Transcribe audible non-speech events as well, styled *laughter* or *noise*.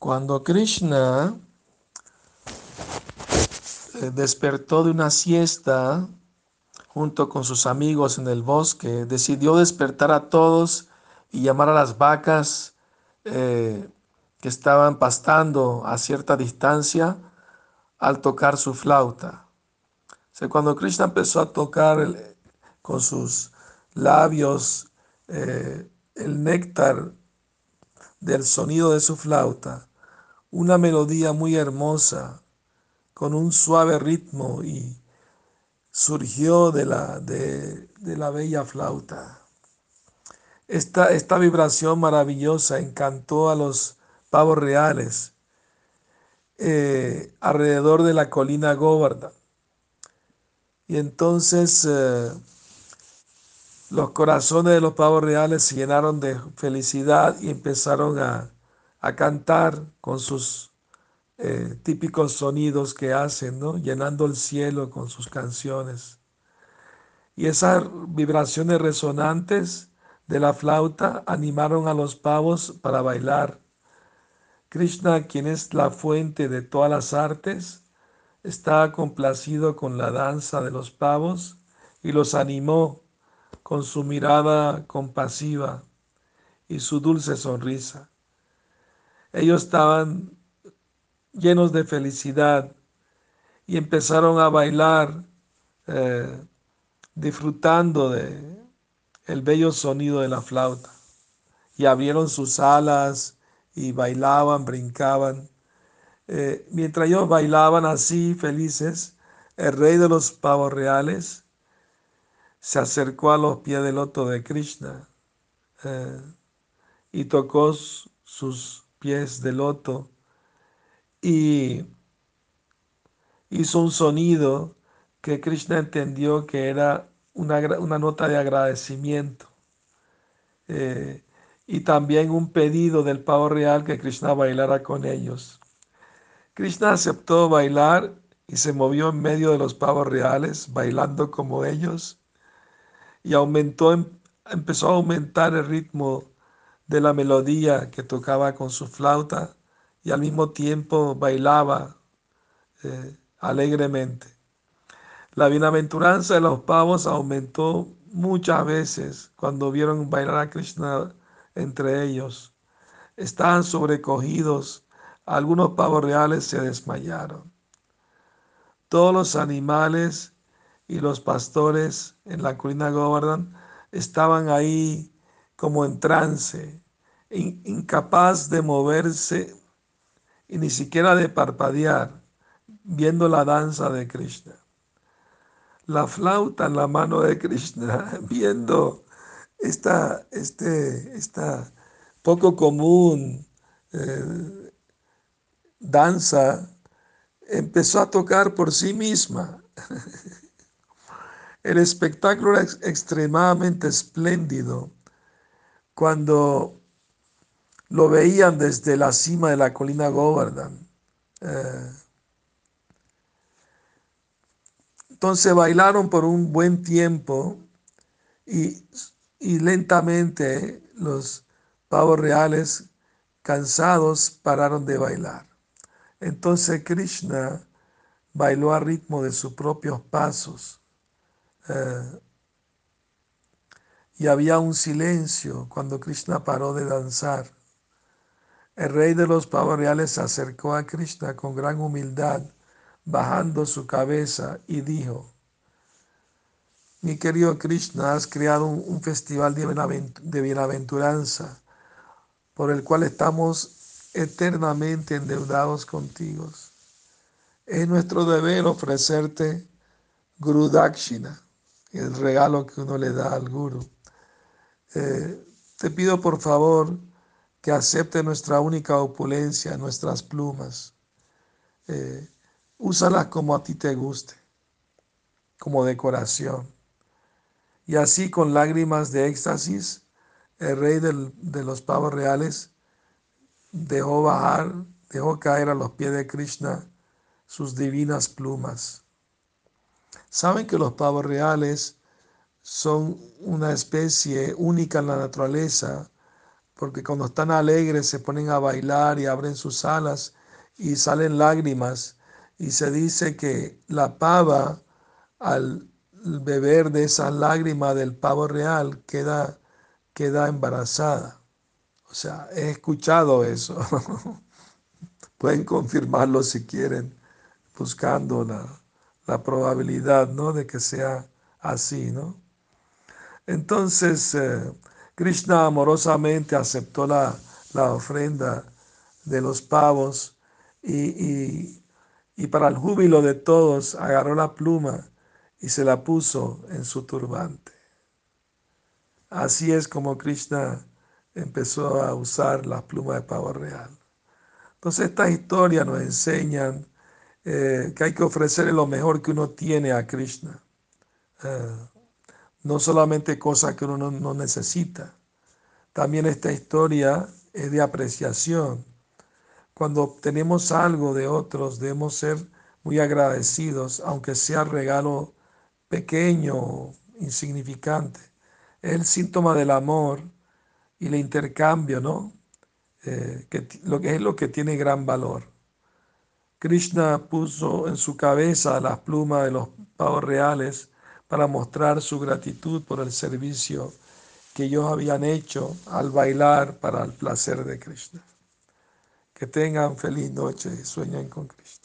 Cuando Krishna eh, despertó de una siesta junto con sus amigos en el bosque, decidió despertar a todos y llamar a las vacas eh, que estaban pastando a cierta distancia al tocar su flauta. Cuando Krishna empezó a tocar con sus labios eh, el néctar del sonido de su flauta, una melodía muy hermosa, con un suave ritmo y surgió de la, de, la bella flauta. Esta, esta vibración maravillosa encantó a los pavos reales eh, alrededor de la colina Govardhan. Y entonces eh, los corazones de los pavos reales se llenaron de felicidad y empezaron a, a cantar con sus eh, típicos sonidos que hacen, ¿no? llenando el cielo con sus canciones. Y esas vibraciones resonantes de la flauta animaron a los pavos para bailar. Krishna, quien es la fuente de todas las artes, está complacido con la danza de los pavos y los animó con su mirada compasiva y su dulce sonrisa. Ellos estaban llenos de felicidad y empezaron a bailar eh, disfrutando de el bello sonido de la flauta y abrieron sus alas y bailaban, brincaban. Eh, mientras ellos bailaban así felices, el rey de los pavos reales se acercó a los pies del loto de Krishna eh, y tocó sus pies de loto y hizo un sonido que Krishna entendió que era una, nota de agradecimiento eh, y también un pedido del pavo real que Krishna bailara con ellos. Krishna aceptó bailar y se movió en medio de los pavos reales, bailando como ellos, y aumentó, em, empezó a aumentar el ritmo de la melodía que tocaba con su flauta y al mismo tiempo bailaba eh, alegremente. La bienaventuranza de los pavos aumentó muchas veces cuando vieron bailar a Krishna entre ellos. Estaban sobrecogidos, algunos pavos reales se desmayaron. Todos los animales y los pastores en la colina Govardhan estaban ahí como en trance, incapaz de moverse y ni siquiera de parpadear viendo la danza de Krishna. La flauta en la mano de Krishna, *laughs* viendo esta, este, esta poco común eh, danza, empezó a tocar por sí misma. *laughs* El espectáculo era extremadamente espléndido cuando lo veían desde la cima de la colina Govardhan. Eh, entonces bailaron por un buen tiempo y, y lentamente los pavos reales cansados pararon de bailar. Entonces Krishna bailó a ritmo de sus propios pasos. Eh, y había un silencio cuando Krishna paró de danzar. El rey de los pavos reales se acercó a Krishna con gran humildad, bajando su cabeza y dijo, mi querido Krishna, has creado un, festival de bienaventuranza por el cual estamos eternamente endeudados contigo. Es nuestro deber ofrecerte Guru Dakshina, el regalo que uno le da al Guru. Eh, te pido por favor que acepte nuestra única opulencia, nuestras plumas. Eh, úsalas como a ti te guste, como decoración. Y así con lágrimas de éxtasis, el rey de los pavos reales dejó bajar, dejó caer a los pies de Krishna sus divinas plumas. Saben que los pavos reales son una especie única en la naturaleza porque cuando están alegres se ponen a bailar y abren sus alas y salen lágrimas. Y se dice que la pava, al beber de esas lágrimas del pavo real, queda, queda embarazada. O sea, he escuchado eso. *laughs* Pueden confirmarlo si quieren, buscando la, la probabilidad ¿no? de que sea así. ¿no? Entonces, eh, Krishna amorosamente aceptó la, la, ofrenda de los pavos y, y para el júbilo de todos agarró la pluma y se la puso en su turbante. Así es como Krishna empezó a usar la pluma de pavo real. Entonces estas historias nos enseñan eh, que hay que ofrecerle lo mejor que uno tiene a Krishna. Eh, no solamente cosas que uno no, necesita. También esta historia es de apreciación. Cuando obtenemos algo de otros debemos ser muy agradecidos, aunque sea regalo pequeño, insignificante. Es el síntoma del amor y el intercambio, ¿no? Eh, que es lo que tiene gran valor. Krishna puso en su cabeza las plumas de los pavos reales para mostrar su gratitud por el servicio que ellos habían hecho al bailar para el placer de Krishna. Que tengan feliz noche y sueñen con Krishna.